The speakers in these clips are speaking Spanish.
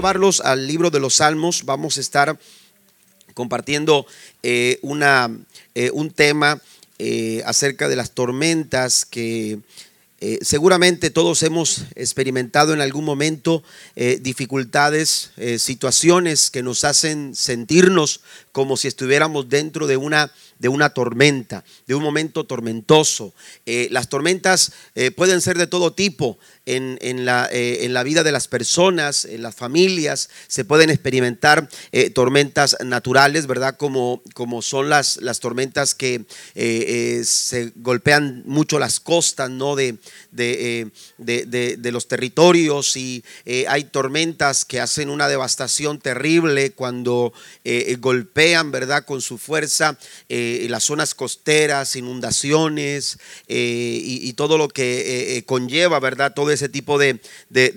llevarlos al libro de los Salmos. Vamos a estar compartiendo eh, una, eh, un tema eh, acerca de las tormentas que seguramente todos hemos experimentado en algún momento dificultades, situaciones que nos hacen sentirnos como si estuviéramos dentro de una de una tormenta, de un momento tormentoso. Eh, las tormentas eh, pueden ser de todo tipo en, la, eh, en, la, vida de las personas, en las familias. Se pueden experimentar tormentas naturales, ¿verdad? Como, como son las, las tormentas que se golpean mucho las costas, ¿no? De, de, de los territorios y hay tormentas que hacen una devastación terrible cuando golpean, ¿verdad? Con su fuerza las zonas costeras, inundaciones eh, y, todo lo que eh, conlleva, ¿verdad? Todo ese tipo de,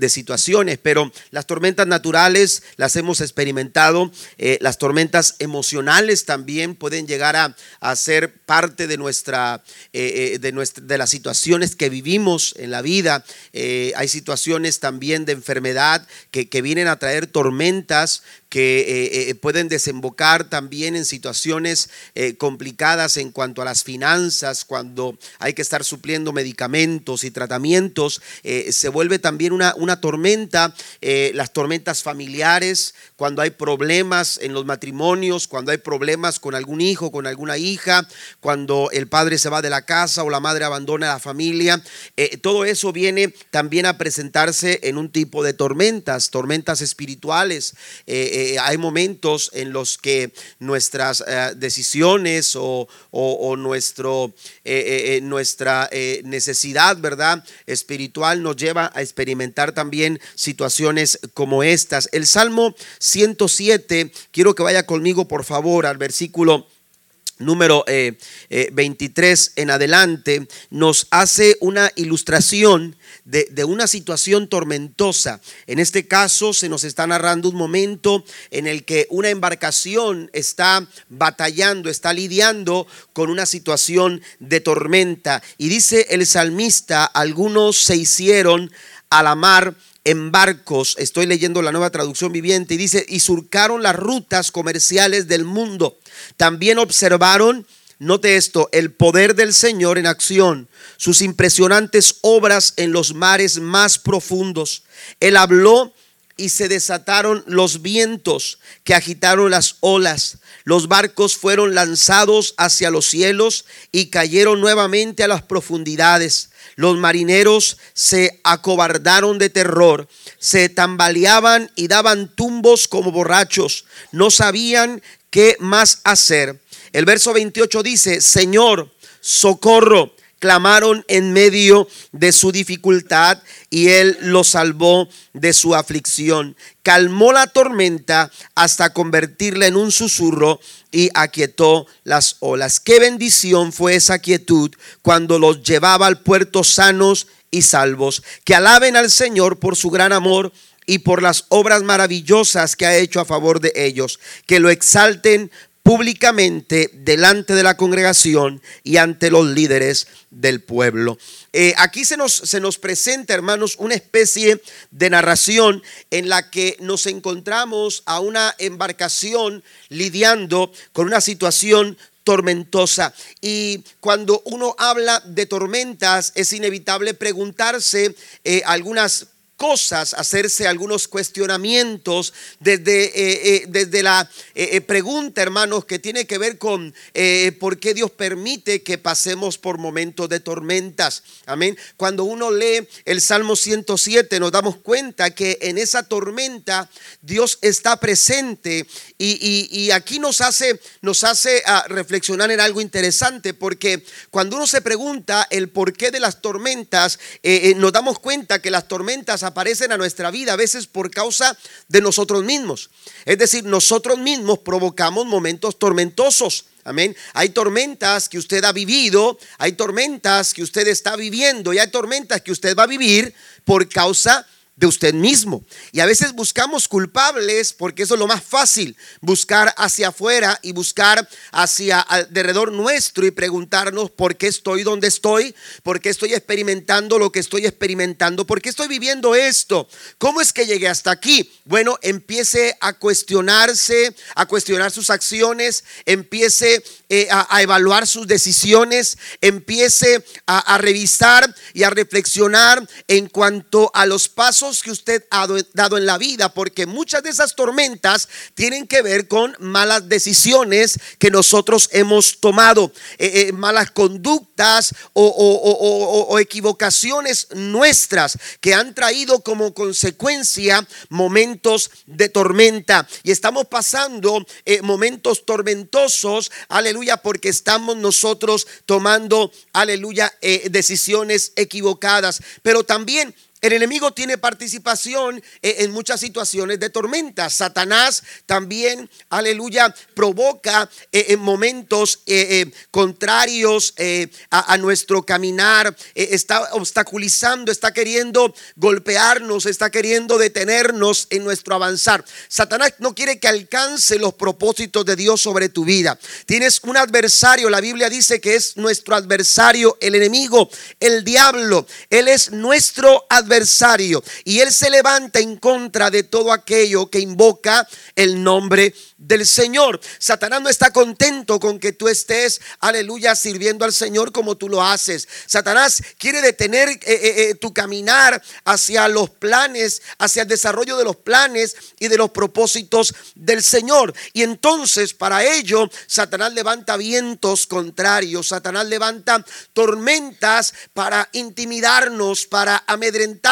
situaciones. Pero las tormentas naturales las hemos experimentado, las tormentas emocionales también pueden llegar a, ser parte de, nuestra, de, nuestra, de las situaciones que vivimos en la vida. hay situaciones también de enfermedad que, que vienen a traer tormentas que eh, eh, pueden desembocar también en situaciones eh, en cuanto a las finanzas, cuando hay que estar supliendo medicamentos y tratamientos, se vuelve también una, una tormenta, las tormentas familiares, cuando hay problemas en los matrimonios, cuando hay problemas con algún hijo, con alguna hija, cuando el padre se va de la casa o la madre abandona la familia, todo eso viene también a presentarse en un tipo de tormentas, tormentas espirituales. Eh, hay momentos en los que nuestras eh, o, nuestro, eh, nuestra necesidad, ¿verdad? Espiritual nos lleva a experimentar también situaciones como estas. El Salmo 107, quiero que vaya conmigo por favor al versículo número 23 en adelante, nos hace una ilustración de, una situación tormentosa. En este caso se nos está narrando un momento en el que una embarcación está batallando, está lidiando con una situación de tormenta. Y dice el salmista, algunos se hicieron a la mar en barcos, estoy leyendo la nueva traducción viviente, y dice, y surcaron las rutas comerciales del mundo. También observaron Note esto, el poder del Señor en acción, sus impresionantes obras en los mares más profundos. Él habló y se desataron los vientos que agitaron las olas. Los barcos fueron lanzados hacia los cielos y cayeron nuevamente a las profundidades. Los marineros se acobardaron de terror, se tambaleaban y daban tumbos como borrachos. No sabían qué más hacer. El verso 28 dice, Señor, socorro. Clamaron en medio de su dificultad y Él los salvó de su aflicción. Calmó la tormenta hasta convertirla en un susurro y aquietó las olas. Qué bendición fue esa quietud cuando los llevaba al puerto sanos y salvos. Que alaben al Señor por su gran amor y por las obras maravillosas que ha hecho a favor de ellos. Que lo exalten públicamente delante de la congregación y ante los líderes del pueblo. Eh, aquí se nos, se nos presenta, hermanos, una especie de narración en la que nos encontramos a una embarcación lidiando con una situación tormentosa. Y cuando uno habla de tormentas, es inevitable preguntarse eh, algunas cosas, hacerse algunos cuestionamientos desde, eh, eh, desde la eh, pregunta, hermanos, que tiene que ver con por qué Dios permite que pasemos por momentos de tormentas. Amén. Cuando uno lee el Salmo 107, nos damos cuenta que en esa tormenta Dios está presente y, aquí nos hace, nos hace ah, reflexionar en algo interesante, porque cuando uno se pregunta el porqué de las tormentas, nos damos cuenta que las tormentas aparecen a nuestra vida a veces por causa de nosotros mismos. Es decir, nosotros mismos provocamos momentos tormentosos. Amén. Hay tormentas que usted ha vivido, hay tormentas que usted está viviendo y hay tormentas que usted va a vivir por causa de usted mismo. Y a veces buscamos culpables porque eso es lo más fácil, buscar hacia afuera y buscar hacia alrededor nuestro y preguntarnos por qué estoy donde estoy, por qué estoy experimentando lo que estoy experimentando, por qué estoy viviendo esto, cómo es que llegué hasta aquí. Bueno, empiece a cuestionarse, a cuestionar sus acciones, empiece eh, a, evaluar sus decisiones, empiece a revisar y a reflexionar en cuanto a los pasos que usted ha dado en la vida, porque muchas de esas tormentas tienen que ver con malas decisiones que nosotros hemos tomado, eh, eh, malas conductas o, equivocaciones nuestras que han traído como consecuencia momentos de tormenta. Y estamos pasando momentos tormentosos, aleluya, porque estamos nosotros tomando, aleluya, decisiones equivocadas. Pero también el enemigo tiene participación eh, en muchas situaciones de tormenta. Satanás también, aleluya, provoca eh, en momentos eh, contrarios a, nuestro caminar. está obstaculizando, está queriendo golpearnos, está queriendo detenernos en nuestro avanzar. Satanás no quiere que alcance los propósitos de Dios sobre tu vida. Tienes un adversario, la Biblia dice que es nuestro adversario, el enemigo, el diablo. Él es nuestro adversario y él se levanta en contra de todo aquello que invoca el nombre del Señor. Satanás no está contento con que tú estés, aleluya, sirviendo al Señor como tú lo haces. Satanás quiere detener eh, eh, eh, tu caminar hacia los planes, hacia el desarrollo de los planes y de los propósitos del Señor. Y entonces para ello, Satanás levanta vientos contrarios, Satanás levanta tormentas para intimidarnos, para amedrentarnos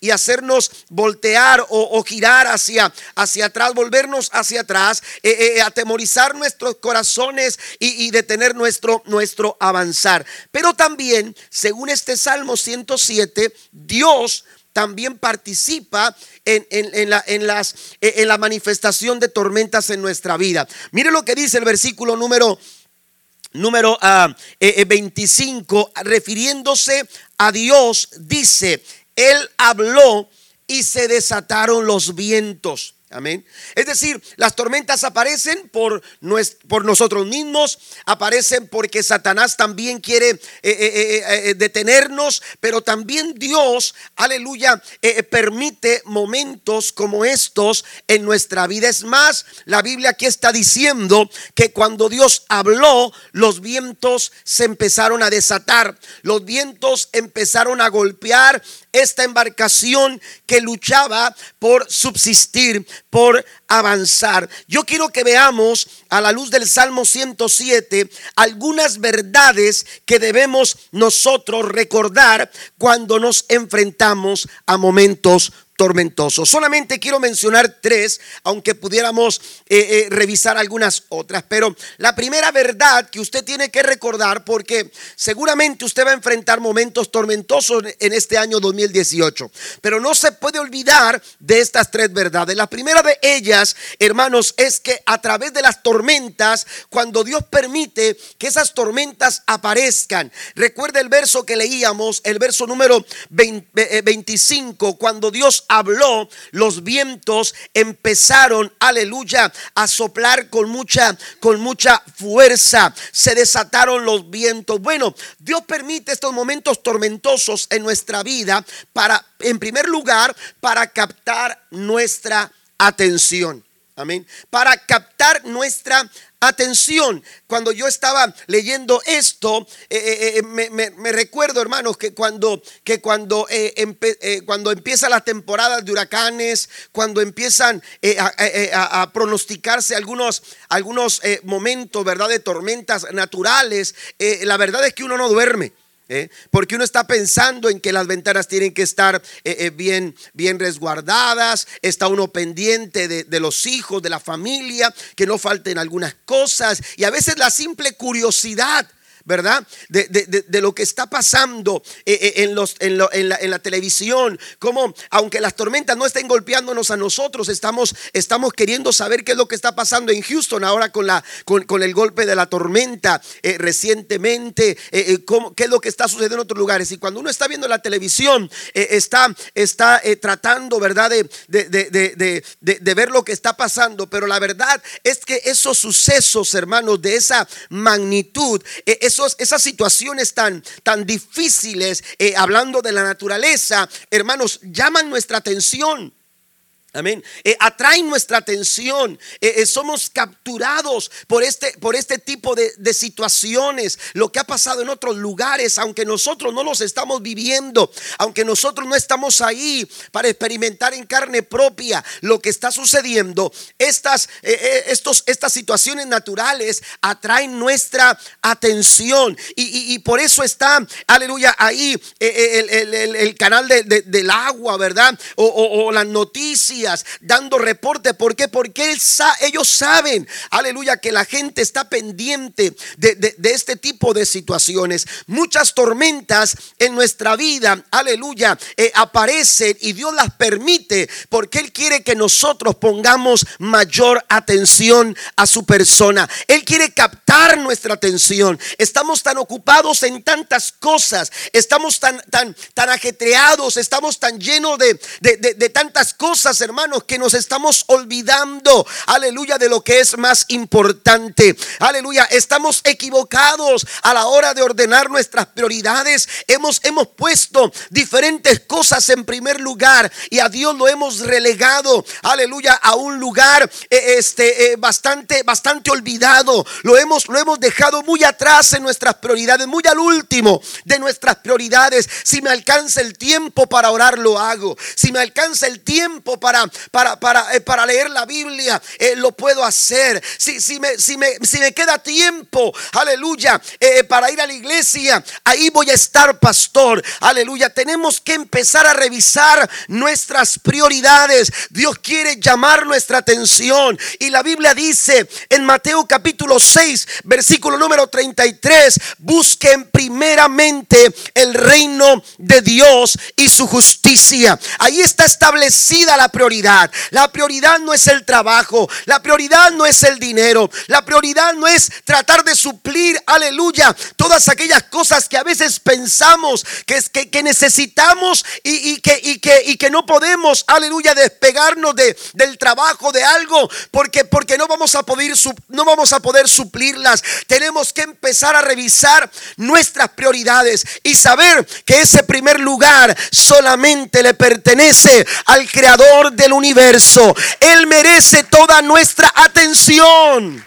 y hacernos voltear o, girar hacia, hacia atrás, volvernos hacia atrás eh, eh, eh, atemorizar nuestros corazones y, detener nuestro, nuestro avanzar. Pero también, según este Salmo 107, Dios también participa en, la, en, las, en la manifestación de tormentas en nuestra vida. Mire lo que dice el versículo número número 25, ah, refiriéndose a Dios, dice, Él habló y se desataron los vientos. Amén. Es decir, las tormentas aparecen por, por, nosotros mismos, aparecen porque Satanás también quiere eh, eh, eh, detenernos, pero también Dios, aleluya, permite momentos como estos en nuestra vida. Es más, la Biblia aquí está diciendo que cuando Dios habló, los vientos se empezaron a desatar, los vientos empezaron a golpear esta embarcación que luchaba por subsistir, por avanzar. Yo quiero que veamos a la luz del Salmo 107 algunas verdades que debemos nosotros recordar cuando nos enfrentamos a momentos Solamente quiero mencionar tres, aunque pudiéramos eh, eh, revisar algunas otras. Pero la primera verdad que usted tiene que recordar, porque seguramente usted va a enfrentar momentos tormentosos en este año 2018, pero no se puede olvidar de estas tres verdades. La primera de ellas, hermanos, es que a través de las tormentas, cuando Dios permite que esas tormentas aparezcan, recuerda el verso que leíamos, el verso número 25, eh, cuando Dios habló, los vientos empezaron, aleluya, a soplar con mucha, con mucha fuerza. Se desataron los vientos. Bueno, Dios permite estos momentos tormentosos en nuestra vida para, en primer lugar, para captar nuestra atención. Amén. Para captar nuestra Atención, cuando yo estaba leyendo esto, eh, eh, eh, me, recuerdo, hermanos, que cuando, que cuando, cuando empieza la temporada de huracanes, cuando empiezan a, pronosticarse algunos, algunos momentos, ¿verdad?, de tormentas naturales, la verdad es que uno no duerme. ¿Eh? Porque uno está pensando en que las ventanas tienen que estar eh, eh, bien, bien resguardadas, está uno pendiente de, de los hijos, de la familia, que no falten algunas cosas. Y a veces la simple curiosidad ¿verdad? De, lo que está pasando eh, eh, en, los, en, la, televisión, como aunque las tormentas no estén golpeándonos a nosotros, estamos, estamos queriendo saber qué es lo que está pasando en Houston ahora con, la, con, el golpe de la tormenta eh, recientemente, qué es lo que está sucediendo en otros lugares. Y cuando uno está viendo la televisión, está, está tratando, ¿verdad? De, de ver lo que está pasando, pero la verdad es que esos sucesos, hermanos, de esa magnitud, esas situaciones tan, tan difíciles, eh, hablando de la naturaleza, hermanos, llaman nuestra atención. Amén. Eh, atraen nuestra atención. Eh, eh, somos capturados por este, por este tipo de, situaciones. Lo que ha pasado en otros lugares, aunque nosotros no los estamos viviendo, aunque nosotros no estamos ahí para experimentar en carne propia lo que está sucediendo, estas, estos, estas situaciones naturales atraen nuestra atención. Y, por eso está, aleluya, ahí el, canal del agua, ¿verdad? O, o las noticias dando reporte. ¿Por qué? Porque ellos saben, aleluya, que la gente está pendiente de, este tipo de situaciones. Muchas tormentas en nuestra vida, aleluya, eh, aparecen y Dios las permite porque Él quiere que nosotros pongamos mayor atención a su persona. Él quiere captar nuestra atención. Estamos tan ocupados en tantas cosas, estamos tan, tan, tan ajetreados, estamos tan llenos de, de tantas cosas, hermanos, que nos estamos olvidando, aleluya, de lo que es más importante. Aleluya, estamos equivocados a la hora de ordenar nuestras prioridades. Hemos, hemos puesto diferentes cosas en primer lugar y a Dios lo hemos relegado, aleluya, a un lugar eh, este, eh, bastante, bastante olvidado. Lo hemos, lo hemos dejado muy atrás en nuestras prioridades, muy al último de nuestras prioridades. Si me alcanza el tiempo para orar, lo hago. Si me alcanza el tiempo para para, para, eh, para, leer la Biblia, eh, lo puedo hacer. Si, si, me, si, me, si me queda tiempo, aleluya, eh, para ir a la iglesia, ahí voy a estar, pastor. Aleluya, tenemos que empezar a revisar nuestras prioridades. Dios quiere llamar nuestra atención. Y la Biblia dice en Mateo capítulo 6, versículo número 33, busquen primeramente el reino de Dios y su justicia. Ahí está establecida la prioridad la prioridad no es el trabajo, la prioridad no es el dinero, la prioridad no es tratar de suplir, aleluya, todas aquellas cosas que a veces pensamos que, que, que necesitamos y, que, y, que, y que no podemos, aleluya, despegarnos de, del trabajo, de algo, porque, porque no, vamos a poder, no vamos a poder suplirlas. Tenemos que empezar a revisar nuestras prioridades y saber que ese primer lugar solamente le pertenece al creador del universo. Él merece toda nuestra atención.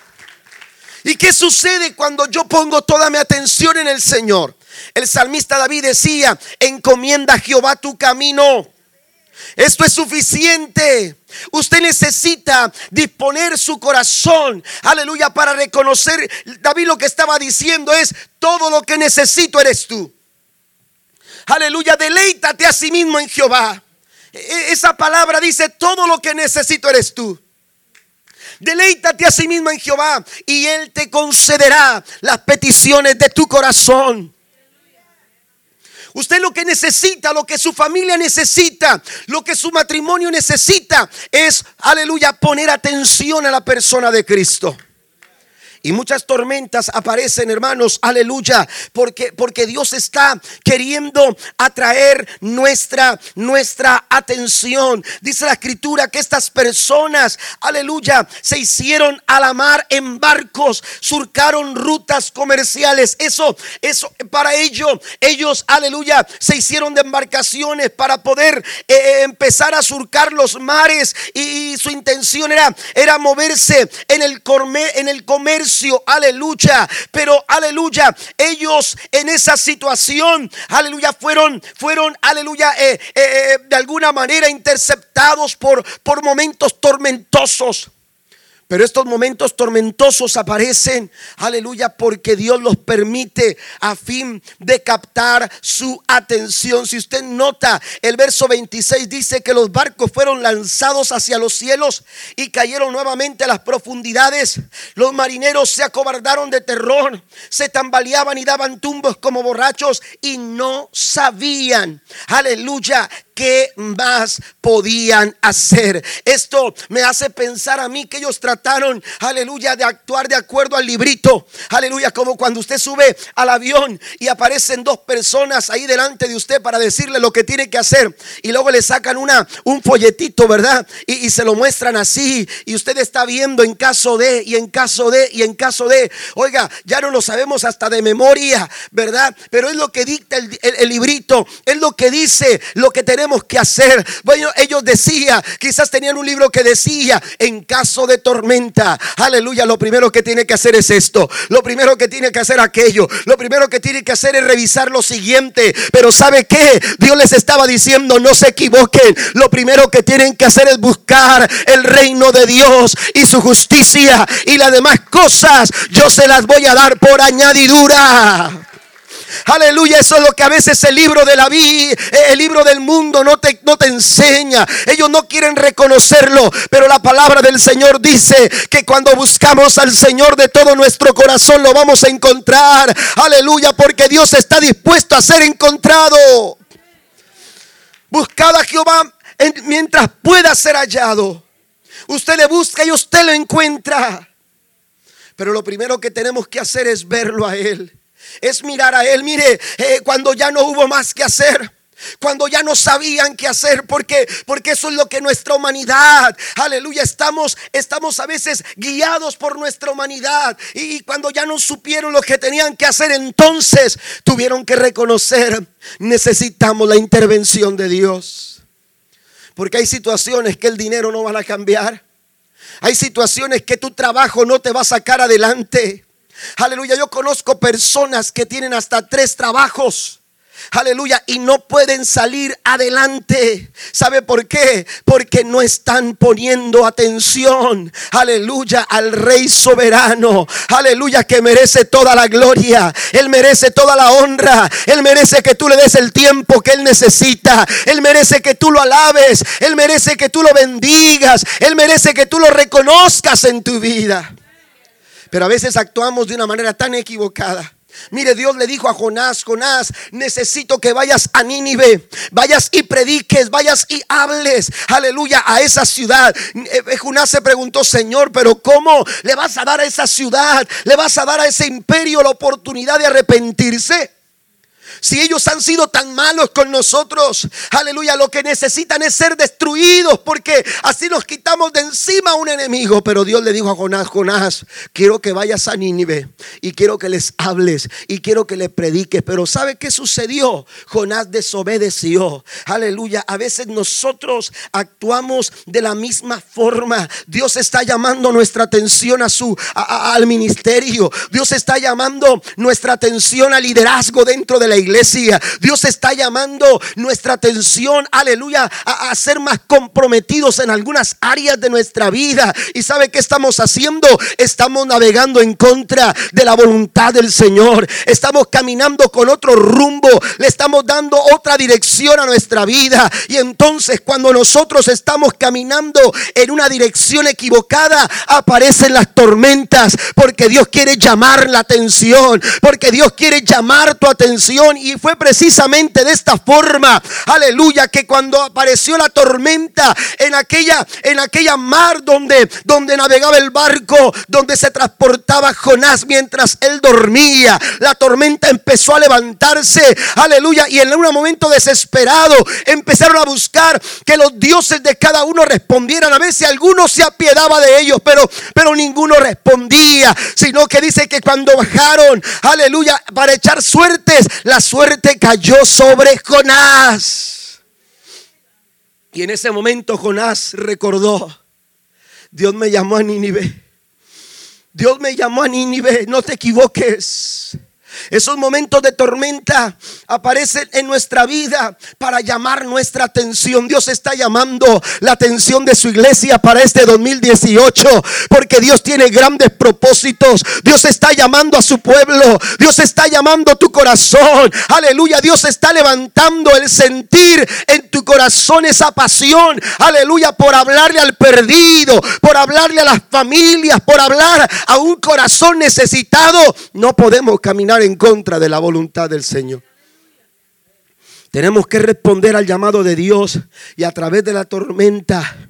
¿Y qué sucede cuando yo pongo toda mi atención en el Señor? El salmista David decía, encomienda a Jehová tu camino. Esto es suficiente. Usted necesita disponer su corazón, aleluya, para reconocer. David lo que estaba diciendo es, todo lo que necesito eres tú. Aleluya, deleítate a sí mismo en Jehová. E-, esa palabra dice, todo lo que necesito eres tú. Deleítate a sí mismo en Jehová y Él te concederá las peticiones de tu corazón. Usted lo que necesita, lo que su familia necesita, lo que su matrimonio necesita es, aleluya, poner atención a la persona de Cristo. Y muchas tormentas aparecen, hermanos, aleluya, porque, porque Dios está queriendo atraer nuestra, nuestra atención. Dice la escritura que estas personas, aleluya, se hicieron a la mar en barcos, surcaron rutas comerciales. Eso, eso, para ello, ellos, aleluya, se hicieron de embarcaciones para poder eh, eh, empezar a surcar los mares y, su intención era, era moverse en el, en el comercio aleluya. Pero, aleluya, ellos en esa situación, aleluya, fueron, fueron, aleluya, eh, eh, eh, de alguna manera interceptados por, por momentos tormentosos. Pero estos momentos tormentosos aparecen, aleluya, porque Dios los permite a fin de captar su atención. Si usted nota, el verso 26 dice que los barcos fueron lanzados hacia los cielos y cayeron nuevamente a las profundidades. Los marineros se acobardaron de terror, se tambaleaban y daban tumbos como borrachos y no sabían, aleluya, ¿Qué más podían hacer? Esto me hace pensar a mí que ellos trataron, aleluya, de actuar de acuerdo al librito. Aleluya, como cuando usted sube al avión y aparecen dos personas ahí delante de usted para decirle lo que tiene que hacer. Y luego le sacan una, un folletito, ¿verdad? Y, y se lo muestran así. Y usted está viendo en caso de, y en caso de, y en caso de. Oiga, ya no lo sabemos hasta de memoria, ¿verdad? Pero es lo que dicta el, el librito. Es lo que dice, lo que tenemos que hacer. Bueno, ellos decían, quizás tenían un libro que decía, en caso de tormenta, aleluya, lo primero que tiene que hacer es esto, lo primero que tiene que hacer aquello, lo primero que tiene que hacer es revisar lo siguiente. Pero ¿sabe qué? Dios les estaba diciendo, no se equivoquen, lo primero que tienen que hacer es buscar el reino de Dios y su justicia y las demás cosas yo se las voy a dar por añadidura. Aleluya, eso es lo que a veces el libro de la vida, el libro del mundo no te, no te enseña. Ellos no quieren reconocerlo, pero la palabra del Señor dice que cuando buscamos al Señor de todo nuestro corazón lo vamos a encontrar. Aleluya, porque Dios está dispuesto a ser encontrado. Buscad a Jehová mientras pueda ser hallado. Usted le busca y usted lo encuentra. Pero lo primero que tenemos que hacer es verlo a Él es mirar a Él. Mire, eh, cuando ya no hubo más que hacer. Cuando ya no sabían qué hacer, porque porque eso es lo que nuestra humanidad, aleluya, estamos estamos a veces guiados por nuestra humanidad y cuando ya no supieron lo que tenían que hacer, entonces tuvieron que reconocer, necesitamos la intervención de Dios. Porque hay situaciones que el dinero no va a cambiar. Hay situaciones que tu trabajo no te va a sacar adelante. Aleluya, yo conozco personas que tienen hasta tres trabajos. Aleluya. Y no pueden salir adelante. ¿Sabe por qué? Porque no están poniendo atención. Aleluya al Rey soberano. Aleluya que merece toda la gloria. Él merece toda la honra. Él merece que tú le des el tiempo que Él necesita. Él merece que tú lo alabes. Él merece que tú lo bendigas. Él merece que tú lo reconozcas en tu vida. Pero a veces actuamos de una manera tan equivocada. Mire, Dios le dijo a Jonás, Jonás, necesito que vayas a Nínive, vayas y prediques, vayas y hables, aleluya, a esa ciudad. Eh, eh, Jonás se preguntó, Señor, pero ¿cómo le vas a dar a esa ciudad, le vas a dar a ese imperio la oportunidad de arrepentirse? Si ellos han sido tan malos con nosotros, aleluya, lo que necesitan es ser destruidos porque así nos quitamos de encima a un enemigo. Pero Dios le dijo a Jonás, Jonás, quiero que vayas a Nínive y quiero que les hables y quiero que les prediques. Pero ¿sabe qué sucedió? Jonás desobedeció. Aleluya, a veces nosotros actuamos de la misma forma. Dios está llamando nuestra atención a su al ministerio. Dios está llamando nuestra atención al liderazgo dentro de la iglesia iglesia. Dios está llamando nuestra atención, aleluya, a, ser más comprometidos en algunas áreas de nuestra vida. ¿Y sabe qué estamos haciendo? Estamos navegando en contra de la voluntad del Señor. Estamos caminando con otro rumbo. Le estamos dando otra dirección a nuestra vida. Y entonces cuando nosotros estamos caminando en una dirección equivocada, aparecen las tormentas. Porque Dios quiere llamar la atención. Porque Dios quiere llamar tu atención y fue precisamente de esta forma, aleluya, que cuando apareció la tormenta en aquella, en aquella mar donde, donde navegaba el barco, donde se transportaba Jonás mientras él dormía, la tormenta empezó a levantarse, aleluya, y en un momento desesperado empezaron a buscar que los dioses de cada uno respondieran. A veces algunos se apiedaba de ellos, pero, pero ninguno respondía, sino que dice que cuando bajaron, aleluya, para echar suertes, las suerte cayó sobre Jonás. Y en ese momento Jonás recordó, Dios me llamó a Nínive. Dios me llamó a Nínive, no te equivoques. Esos momentos de tormenta aparecen en nuestra vida para llamar nuestra atención. Dios está llamando la atención de su iglesia para este 2018 porque Dios tiene grandes propósitos. Dios está llamando a su pueblo. Dios está llamando tu corazón. Aleluya. Dios está levantando el sentir en tu corazón esa pasión. Aleluya. Por hablarle al perdido, por hablarle a las familias, por hablar a un corazón necesitado. No podemos caminar en contra de la voluntad del Señor. Tenemos que responder al llamado de Dios y a través de la tormenta,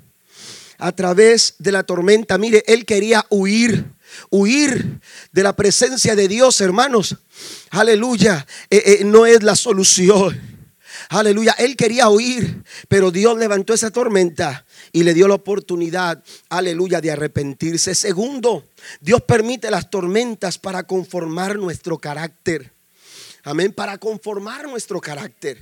a través de la tormenta, mire, él quería huir, huir de la presencia de Dios, hermanos. Aleluya, eh, eh, no es la solución. Aleluya, él quería huir, pero Dios levantó esa tormenta y le dio la oportunidad, aleluya, de arrepentirse. Segundo, Dios permite las tormentas para conformar nuestro carácter. Amén, para conformar nuestro carácter.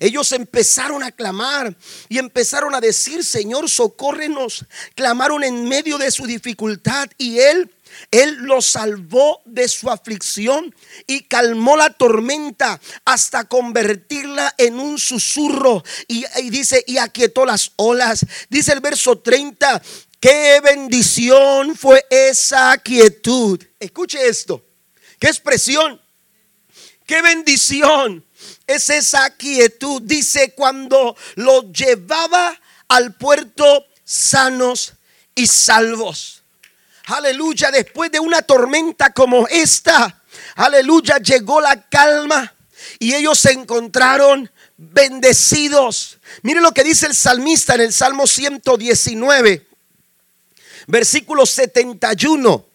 Ellos empezaron a clamar y empezaron a decir, Señor, socórrenos. Clamaron en medio de su dificultad y Él él los salvó de su aflicción y calmó la tormenta hasta convertirla en un susurro. Y, dice, y aquietó las olas. Dice el verso 30, qué bendición fue esa quietud. Escuche esto, qué expresión, qué bendición es esa quietud. Dice cuando los llevaba al puerto sanos y salvos. Aleluya, después de una tormenta como esta, aleluya, llegó la calma y ellos se encontraron bendecidos. Mire lo que dice el salmista en el Salmo 119, versículo 71.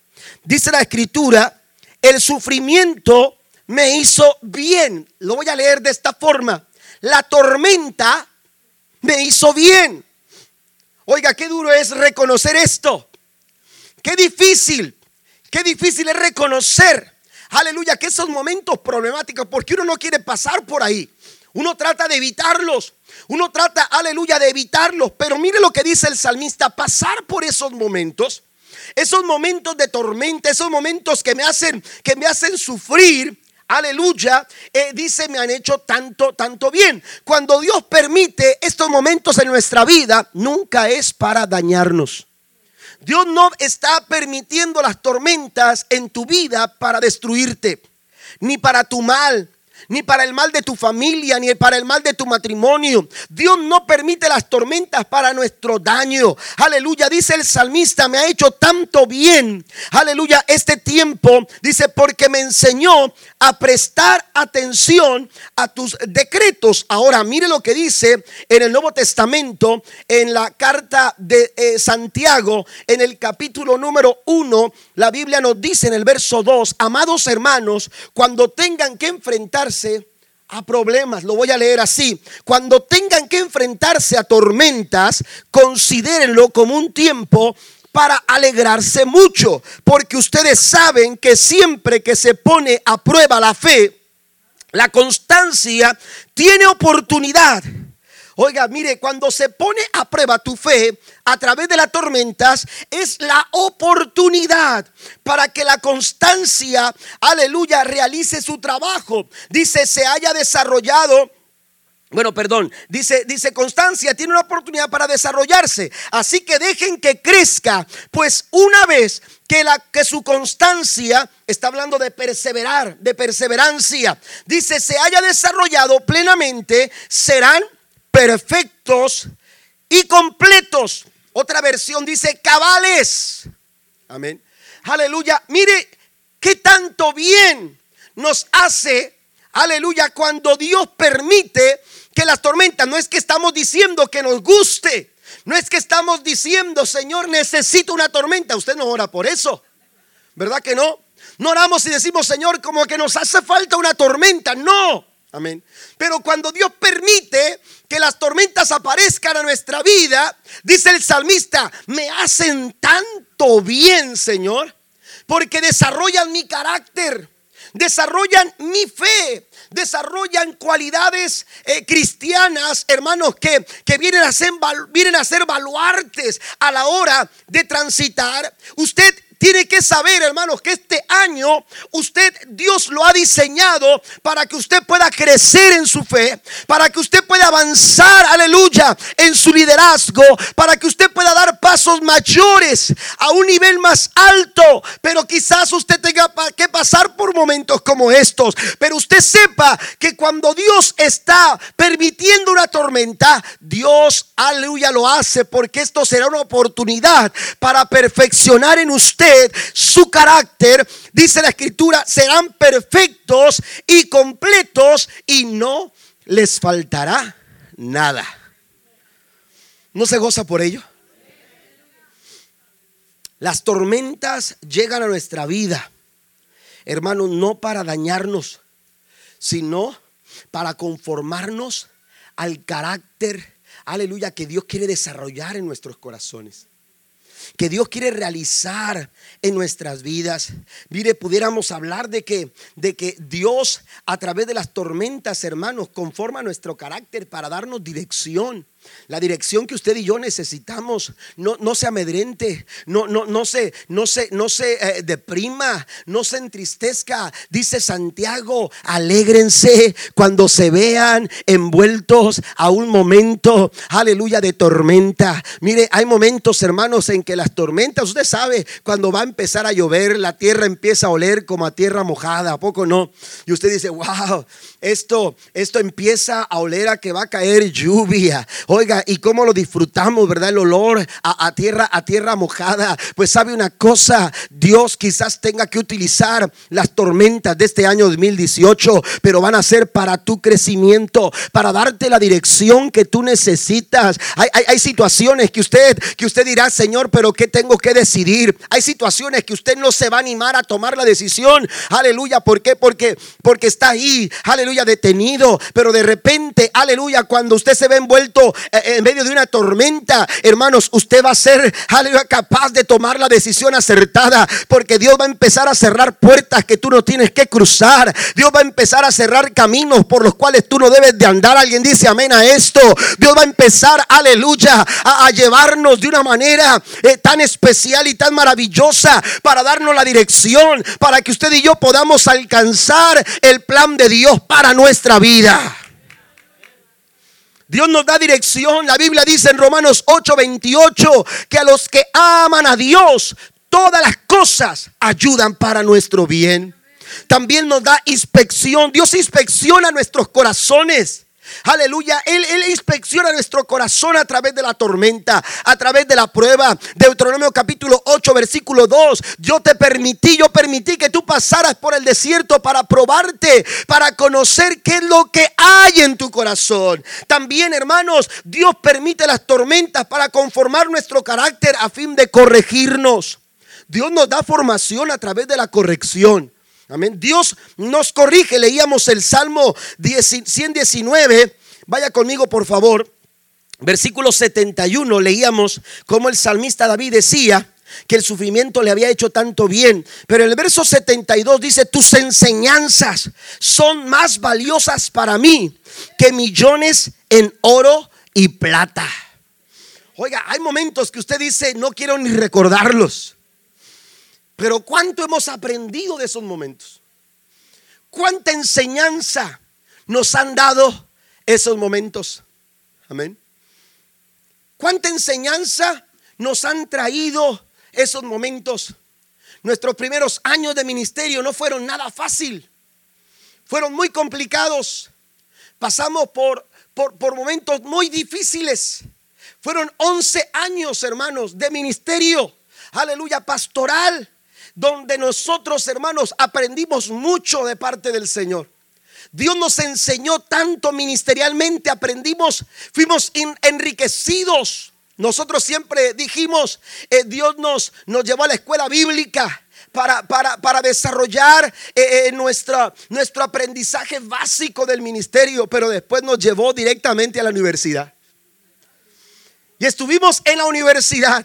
Dice la escritura, el sufrimiento me hizo bien. Lo voy a leer de esta forma. La tormenta me hizo bien. Oiga, qué duro es reconocer esto. Qué difícil, qué difícil es reconocer, aleluya, que esos momentos problemáticos, porque uno no quiere pasar por ahí. Uno trata de evitarlos. Uno trata, aleluya, de evitarlos. Pero mire lo que dice el salmista, pasar por esos momentos, esos momentos de tormenta, esos momentos que me hacen, que me hacen sufrir, aleluya, eh, dice, me han hecho tanto, tanto bien. Cuando Dios permite estos momentos en nuestra vida, nunca es para dañarnos. Dios no está permitiendo las tormentas en tu vida para destruirte, ni para tu mal, ni para el mal de tu familia, ni para el mal de tu matrimonio. Dios no permite las tormentas para nuestro daño. Aleluya, dice el salmista, me ha hecho tanto bien. Aleluya, este tiempo, dice, porque me enseñó a prestar atención a tus decretos. Ahora, mire lo que dice en el Nuevo Testamento, en la carta de eh, Santiago, en el capítulo número 1, la Biblia nos dice en el verso 2, amados hermanos, cuando tengan que a problemas, lo voy a leer así, cuando tengan que enfrentarse a tormentas, considérenlo como un tiempo para alegrarse mucho, porque ustedes saben que siempre que se pone a prueba la fe, la constancia tiene oportunidad. Oiga, mire, cuando se pone a prueba tu fe a través de las tormentas, es la oportunidad para que la constancia, aleluya, realice su trabajo. Dice, se haya desarrollado bueno, perdón, dice, dice Constancia, tiene una oportunidad para desarrollarse. Así que dejen que crezca, pues una vez que, la, que su constancia, está hablando de perseverar, de perseverancia, dice, se haya desarrollado plenamente, serán perfectos y completos. Otra versión dice cabales. Amén. Aleluya. Mire qué tanto bien nos hace, aleluya, cuando Dios permite que las tormentas, no es que estamos diciendo que nos guste, no es que estamos diciendo, Señor, necesito una tormenta. Usted no ora por eso, ¿verdad que no? No oramos y decimos, Señor, como que nos hace falta una tormenta. No, amén. Pero cuando Dios permite que las tormentas aparezcan a nuestra vida, dice el salmista, me hacen tanto bien, Señor, porque desarrollan mi carácter, desarrollan mi fe, desarrollan cualidades eh, cristianas, hermanos, que, que vienen, a ser, vienen a ser baluartes a la hora de transitar. Usted tiene que saber, hermanos, que este año usted, Dios lo ha diseñado para que usted pueda crecer en su fe, para que usted pueda avanzar, aleluya, en su liderazgo, para que usted pueda dar pasos mayores a un nivel más alto. Pero quizás usted tenga que pasar por momentos como estos. Pero usted sepa que cuando Dios está permitiendo una tormenta, Dios, aleluya, lo hace porque esto será una oportunidad para perfeccionar en usted su carácter. Dice la escritura, serán perfectos y completos y no les faltará nada. ¿No se goza por ello? Las tormentas llegan a nuestra vida, hermanos, no para dañarnos, sino para conformarnos al carácter, aleluya, que Dios quiere desarrollar en nuestros corazones que Dios quiere realizar en nuestras vidas. Mire, pudiéramos hablar de que, de que Dios a través de las tormentas, hermanos, conforma nuestro carácter para darnos dirección. La dirección que usted y yo necesitamos, no, no se amedrente, no, no, no se, no se, no se eh, deprima, no se entristezca. Dice Santiago, alégrense cuando se vean envueltos a un momento, aleluya, de tormenta. Mire, hay momentos, hermanos, en que las tormentas, usted sabe, cuando va a empezar a llover, la tierra empieza a oler como a tierra mojada, ¿a poco no? Y usted dice, wow, esto, esto empieza a oler a que va a caer lluvia. Oiga, y cómo lo disfrutamos, ¿verdad? El olor a, tierra, a tierra mojada. Pues sabe una cosa, Dios quizás tenga que utilizar las tormentas de este año 2018, pero van a ser para tu crecimiento, para darte la dirección que tú necesitas. Hay, situaciones que usted, que usted dirá, Señor, pero ¿qué tengo que decidir? Hay situaciones que usted no se va a animar a tomar la decisión. Aleluya, ¿por qué? Porque, porque está ahí. Aleluya detenido. Pero de repente, aleluya, cuando usted se ve envuelto en medio de una tormenta, hermanos, usted va a ser, capaz de tomar la decisión acertada. Porque Dios va a empezar a cerrar puertas que tú no tienes que cruzar. Dios va a empezar a cerrar caminos por los cuales tú no debes de andar. Alguien dice amén a esto. Dios va a empezar, aleluya, a, llevarnos de una manera eh, tan especial y tan maravillosa para darnos la dirección, para que usted y yo podamos alcanzar el plan de Dios para nuestra vida. Dios nos da dirección. La Biblia dice en Romanos 8:28 que a los que aman a Dios, todas las cosas ayudan para nuestro bien. También nos da inspección. Dios inspecciona nuestros corazones. Aleluya. Él, inspecciona nuestro corazón a través de la tormenta, a través de la prueba. Deuteronomio capítulo 8, versículo 2. Yo te permití, yo permití que tú pasaras por el desierto para probarte, para conocer qué es lo que hay en tu corazón. También, hermanos, Dios permite las tormentas para conformar nuestro carácter a fin de corregirnos. Dios nos da formación a través de la corrección. Amén. Dios nos corrige. Leíamos el Salmo 119. Vaya conmigo, por favor. Versículo 71 leíamos como el salmista David decía que el sufrimiento le había hecho tanto bien. Pero el verso 72 dice, tus enseñanzas son más valiosas para mí que millones en oro y plata. Oiga, hay momentos que usted dice, no quiero ni recordarlos. Pero ¿cuánto hemos aprendido de esos momentos? ¿Cuánta enseñanza nos han dado esos momentos? Amén. ¿Cuánta enseñanza nos han traído esos momentos? Nuestros primeros años de ministerio no fueron nada fácil. Fueron muy complicados. Pasamos por, por, por momentos muy difíciles. Fueron 11 años, hermanos, de ministerio. Aleluya, pastoral donde nosotros, hermanos, aprendimos mucho de parte del Señor. Dios nos enseñó tanto ministerialmente, aprendimos, fuimos enriquecidos. Nosotros siempre dijimos, eh, Dios nos, nos llevó a la escuela bíblica. Para, para, desarrollar eh, eh, nuestra, nuestro aprendizaje básico del ministerio, pero después nos llevó directamente a la universidad. Y estuvimos en la universidad.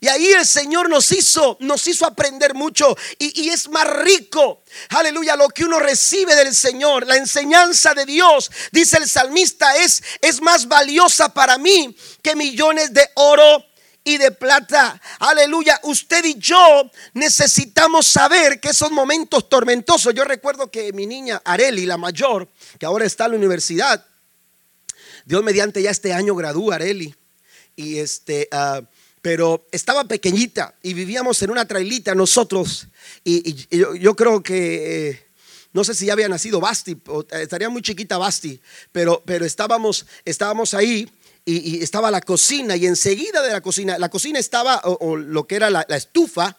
Y ahí el Señor nos hizo, nos hizo aprender mucho. Y, es más rico, aleluya, lo que uno recibe del Señor. La enseñanza de Dios, dice el salmista, es, es más valiosa para mí que millones de oro y de plata. Aleluya. Usted y yo necesitamos saber que esos momentos tormentosos. Yo recuerdo que mi niña Areli, la mayor, que ahora está en la universidad, Dios mediante ya este año gradúa Areli. Y este, ah, pero estaba pequeñita y vivíamos en una trailita nosotros. Y, yo, creo que, eh, no sé si ya había nacido Basti, estaría muy chiquita Basti, pero, pero estábamos, estábamos ahí y, estaba la cocina y enseguida de la cocina, la cocina estaba, o, lo que era la, estufa,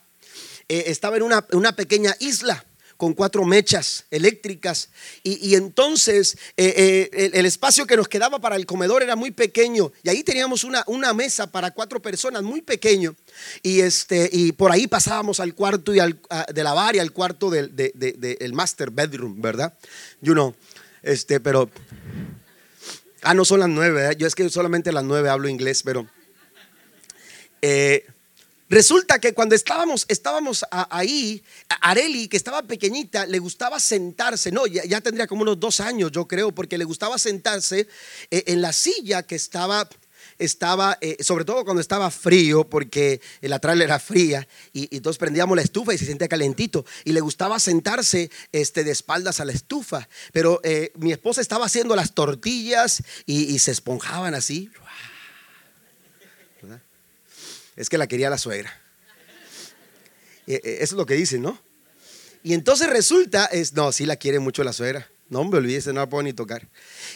eh, estaba en una, una pequeña isla con cuatro mechas eléctricas. Y, entonces eh, eh, el, espacio que nos quedaba para el comedor era muy pequeño. Y ahí teníamos una, una mesa para cuatro personas, muy pequeño. Y, este, y por ahí pasábamos al cuarto y al, de lavar y al cuarto del de, master bedroom, ¿verdad? You know, este, pero... Ah, no son las nueve, ¿eh? yo es que solamente las nueve hablo inglés, pero... Resulta que cuando estábamos, estábamos ahí, Areli, que estaba pequeñita, le gustaba sentarse, no, ya, tendría como unos dos años, yo creo, porque le gustaba sentarse eh, en la silla que estaba, estaba eh, sobre todo cuando estaba frío, porque la trailer era fría, y, entonces prendíamos la estufa y se sentía calentito, y le gustaba sentarse este, de espaldas a la estufa, pero eh, mi esposa estaba haciendo las tortillas y, y se esponjaban así. Es que la quería la suegra. E, e, eso es lo que dicen, ¿no? Y entonces resulta, es, no, sí la quiere mucho la suegra. No, me olvídese, no la puedo ni tocar.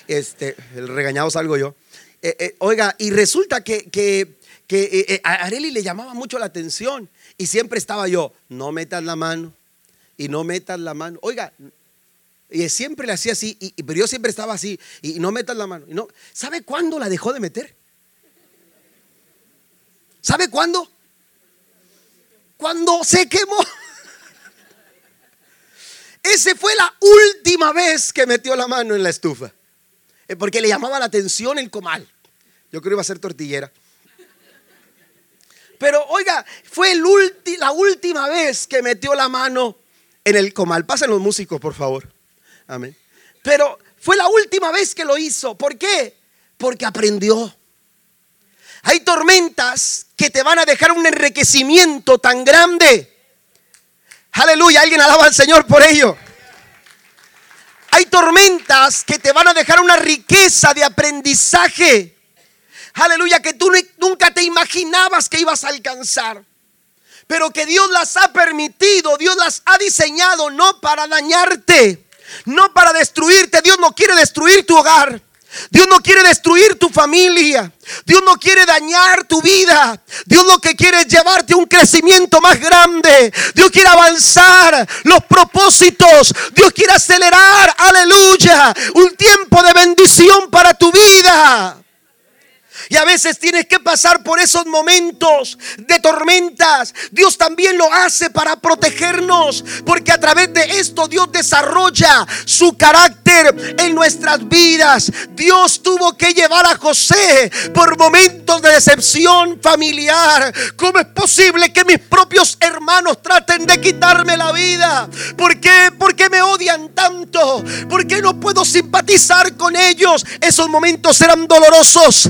Este, el regañado salgo yo. E, oiga, y resulta que, que, que a Areli le llamaba mucho la atención y siempre estaba yo, no metas la mano y no metas la mano. Oiga, y siempre le hacía así, y, pero yo siempre estaba así, y no metas la mano. Y no, ¿Sabe cuándo la dejó de meter? ¿Sabe cuándo? Cuando se quemó. Esa fue la última vez que metió la mano en la estufa. Eh, porque le llamaba la atención el comal. Yo creo que iba a ser tortillera. Pero oiga, fue la última vez que metió la mano en el comal. Pasen los músicos, por favor. Amén. Pero fue la última vez que lo hizo. ¿Por qué? Porque aprendió. Hay tormentas que te van a dejar un enriquecimiento tan grande. Aleluya, alguien alaba al Señor por ello. Hay tormentas que te van a dejar una riqueza de aprendizaje. Aleluya, que tú nunca te imaginabas que ibas a alcanzar. Pero que Dios las ha permitido, Dios las ha diseñado no para dañarte, no para destruirte. Dios no quiere destruir tu hogar. Dios no quiere destruir tu familia. Dios no quiere dañar tu vida. Dios lo que quiere es llevarte a un crecimiento más grande. Dios quiere avanzar los propósitos. Dios quiere acelerar, aleluya, un tiempo de bendición para tu vida. Y a veces tienes que pasar por esos momentos de tormentas. Dios también lo hace para protegernos. Porque a través de esto Dios desarrolla su carácter en nuestras vidas. Dios tuvo que llevar a José por momentos de decepción familiar. ¿Cómo es posible que mis propios hermanos traten de quitarme la vida? ¿Por qué? ¿Por qué me odian tanto? ¿Por qué no puedo simpatizar con ellos? Esos momentos eran dolorosos.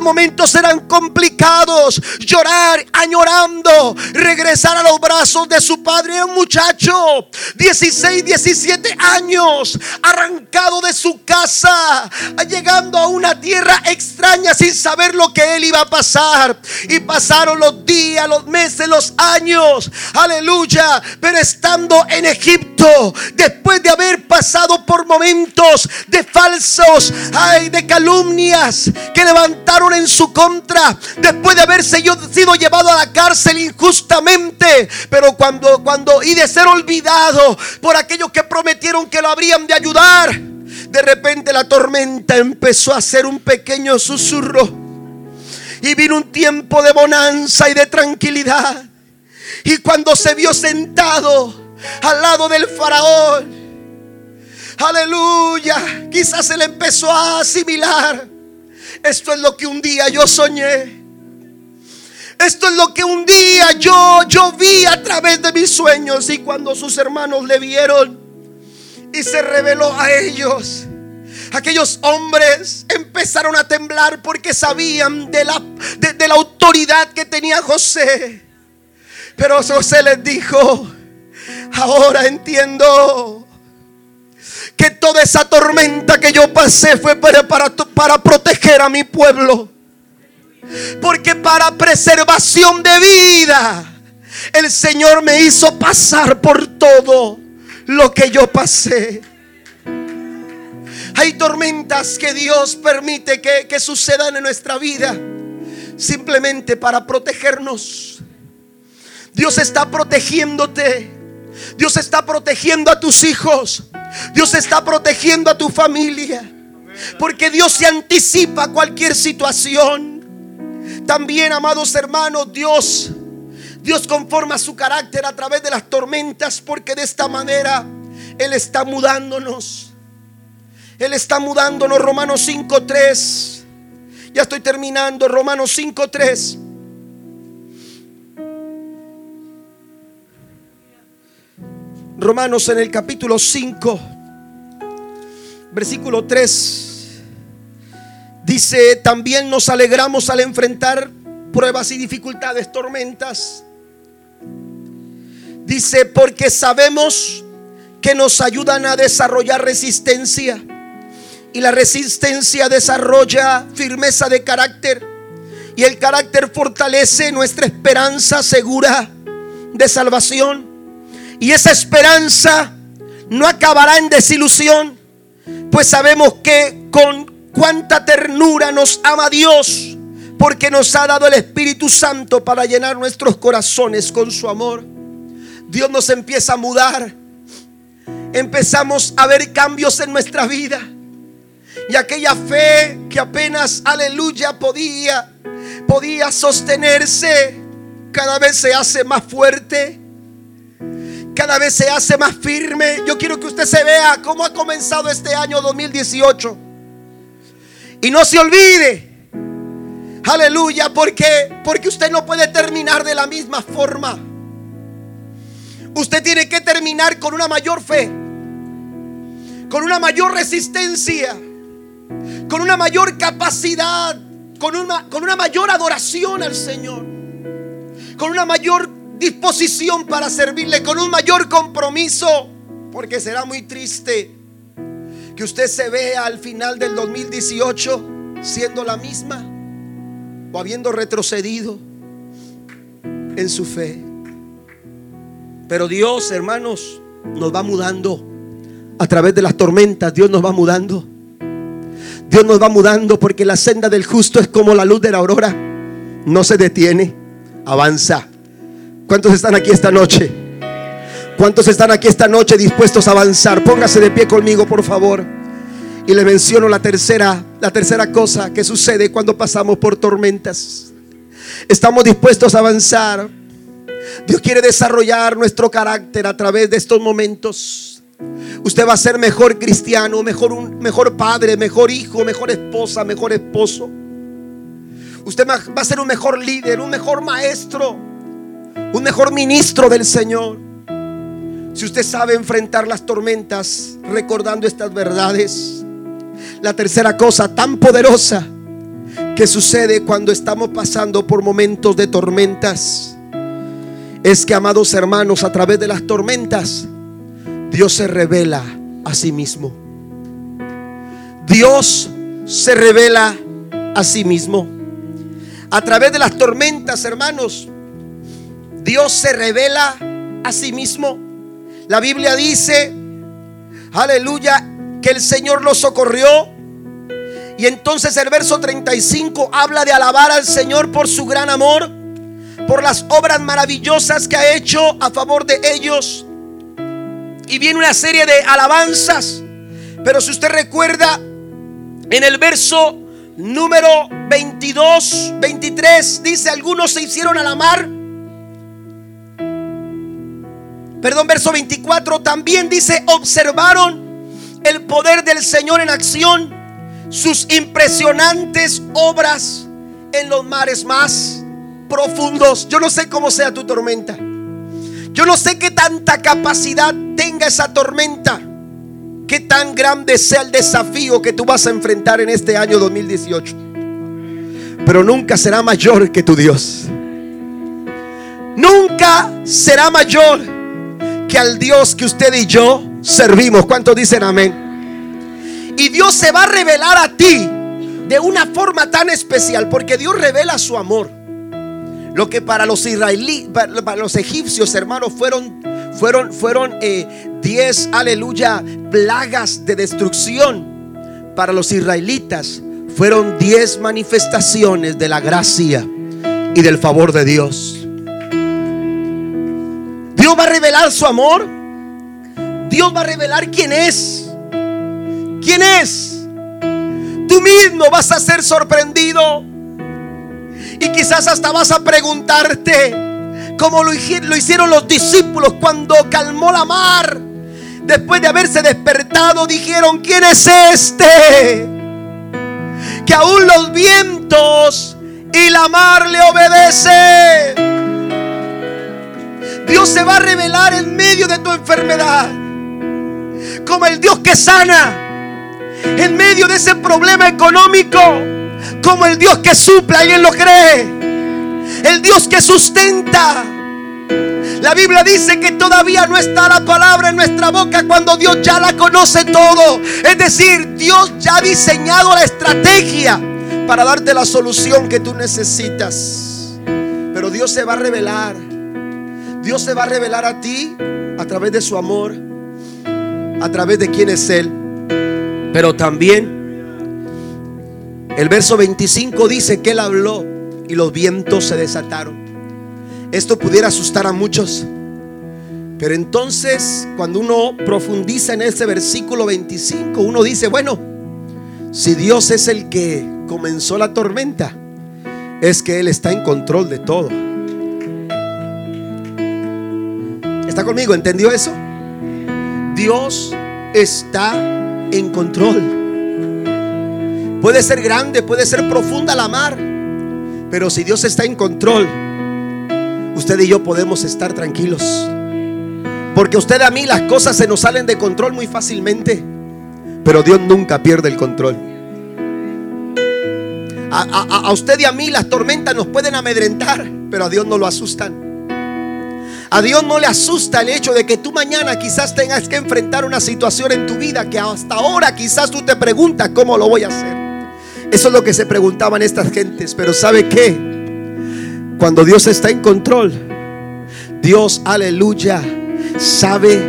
Momentos eran complicados. Llorar, añorando, regresar a los brazos de su padre. Un muchacho, 16, 17 años, arrancado de su casa, llegando a una tierra extraña sin saber lo que él iba a pasar. Y pasaron los días, los meses, los años. Aleluya. Pero estando en Egipto, después de haber pasado por momentos de falsos, ay, de calumnias que levantaron en su contra después de haber sido llevado a la cárcel injustamente. Pero cuando, cuando, y de ser olvidado por aquellos que prometieron que lo habrían de ayudar, de repente la tormenta empezó a ser un pequeño susurro. Y vino un tiempo de bonanza y de tranquilidad. Y cuando se vio sentado al lado del faraón, aleluya, quizás se le empezó a asimilar esto es lo que un día yo soñé. Esto es lo que un día yo, yo vi a través de mis sueños y cuando sus hermanos le vieron y se reveló a ellos. Aquellos hombres empezaron a temblar porque sabían de la, de, la autoridad que tenía José. Pero José les dijo, ahora entiendo que toda esa tormenta que yo pasé fue para, para, proteger a mi pueblo. Porque para preservación de vida, el Señor me hizo pasar por todo lo que yo pasé. Hay tormentas que Dios permite que, que sucedan en nuestra vida simplemente para protegernos. Dios está protegiéndote. Dios está protegiendo a tus hijos. Dios está protegiendo a tu familia. Porque Dios se anticipa a cualquier situación. También, amados hermanos, Dios, Dios conforma su carácter a través de las tormentas, porque de esta manera Él está mudándonos. Él está mudándonos. Romanos 5.3. Ya estoy terminando. Romanos 5.3. Romanos en el capítulo 5, versículo 3. Dice, también nos alegramos al enfrentar pruebas y dificultades, tormentas. Dice, porque sabemos que nos ayudan a desarrollar resistencia. Y la resistencia desarrolla firmeza de carácter. Y el carácter fortalece nuestra esperanza segura de salvación. Y esa esperanza no acabará en desilusión, pues sabemos que con cuánta ternura nos ama Dios, porque nos ha dado el Espíritu Santo para llenar nuestros corazones con su amor. Dios nos empieza a mudar. Empezamos a ver cambios en nuestra vida. Y aquella fe que apenas, aleluya, podía, podía sostenerse, cada vez se hace más fuerte. Cada vez se hace más firme. Yo quiero que usted se vea cómo ha comenzado este año 2018. Y no se olvide. Aleluya, porque porque usted no puede terminar de la misma forma. Usted tiene que terminar con una mayor fe, con una mayor resistencia, con una mayor capacidad, con una, con una mayor adoración al Señor, con una mayor disposición para servirle, con un mayor compromiso, porque será muy triste que usted se vea al final del 2018 siendo la misma o habiendo retrocedido en su fe. Pero Dios, hermanos, nos va mudando a través de las tormentas. Dios nos va mudando. Dios nos va mudando porque la senda del justo es como la luz de la aurora. No se detiene, avanza. ¿Cuántos están aquí esta noche? ¿Cuántos están aquí esta noche dispuestos a avanzar? Póngase de pie conmigo, por favor. Y le menciono la tercera, la tercera cosa que sucede cuando pasamos por tormentas. Estamos dispuestos a avanzar. Dios quiere desarrollar nuestro carácter a través de estos momentos. Usted va a ser mejor cristiano, mejor, un, mejor padre, mejor hijo, mejor esposa, mejor esposo. Usted va a ser un mejor líder, un mejor maestro, un mejor ministro del Señor. Si usted sabe enfrentar las tormentas recordando estas verdades, la tercera cosa tan poderosa que sucede cuando estamos pasando por momentos de tormentas es que, amados hermanos, a través de las tormentas, Dios se revela a sí mismo. Dios se revela a sí mismo. A través de las tormentas, hermanos, Dios se revela a sí mismo. La Biblia dice, aleluya, que el Señor lo socorrió. Y entonces el verso 35 habla de alabar al Señor por su gran amor, por las obras maravillosas que ha hecho a favor de ellos. Y viene una serie de alabanzas. Pero si usted recuerda, en el verso número 22, 23, dice, algunos se hicieron a la perdón, verso 24, también dice, observaron el poder del Señor en acción, sus impresionantes obras en los mares más profundos. Yo no sé cómo sea tu tormenta. Yo no sé qué tanta capacidad tenga esa tormenta. qué tan grande sea el desafío que tú vas a enfrentar en este año 2018. Pero nunca será mayor que tu Dios. Nunca será mayor que al Dios que usted y yo servimos. ¿Cuántos dicen amén? Y Dios se va a revelar a ti de una forma tan especial porque Dios revela su amor. Lo que para los israelíes, para los egipcios, hermanos, fueron fueron fueron 10, eh, aleluya, plagas de destrucción. Para los israelitas fueron 10 manifestaciones de la gracia y del favor de Dios. Dios va a revelar su amor. Dios va a revelar quién es. ¿Quién es? Tú mismo vas a ser sorprendido. Y quizás hasta vas a preguntarte como lo hicieron los discípulos cuando calmó la mar. Después de haberse despertado dijeron, ¿quién es este? Que aún los vientos y la mar le obedece. Dios se va a revelar en medio de tu enfermedad. Como el Dios que sana. En medio de ese problema económico. Como el Dios que supla, alguien lo cree. El Dios que sustenta. La Biblia dice que todavía no está la palabra en nuestra boca cuando Dios ya la conoce todo. Es decir, Dios ya ha diseñado la estrategia para darte la solución que tú necesitas. Pero Dios se va a revelar. Dios se va a revelar a ti a través de su amor, a través de quién es Él. Pero también el verso 25 dice que Él habló y los vientos se desataron. Esto pudiera asustar a muchos. Pero entonces, cuando uno profundiza en ese versículo 25, uno dice, bueno, si Dios es el que comenzó la tormenta, es que Él está en control de todo. ¿Está conmigo? ¿Entendió eso? Dios está en control. Puede ser grande, puede ser profunda la mar, pero si Dios está en control, usted y yo podemos estar tranquilos. Porque usted a mí las cosas se nos salen de control muy fácilmente, pero Dios nunca pierde el control. A, usted y a mí las tormentas nos pueden amedrentar, pero a Dios no lo asustan. A Dios no le asusta el hecho de que tú mañana quizás tengas que enfrentar una situación en tu vida que hasta ahora quizás tú te preguntas cómo lo voy a hacer. Eso es lo que se preguntaban estas gentes. Pero ¿sabe qué? Cuando Dios está en control, Dios, aleluya, sabe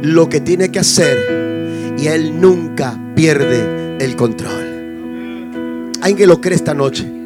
lo que tiene que hacer y Él nunca pierde el control. ¿Alguien lo cree esta noche?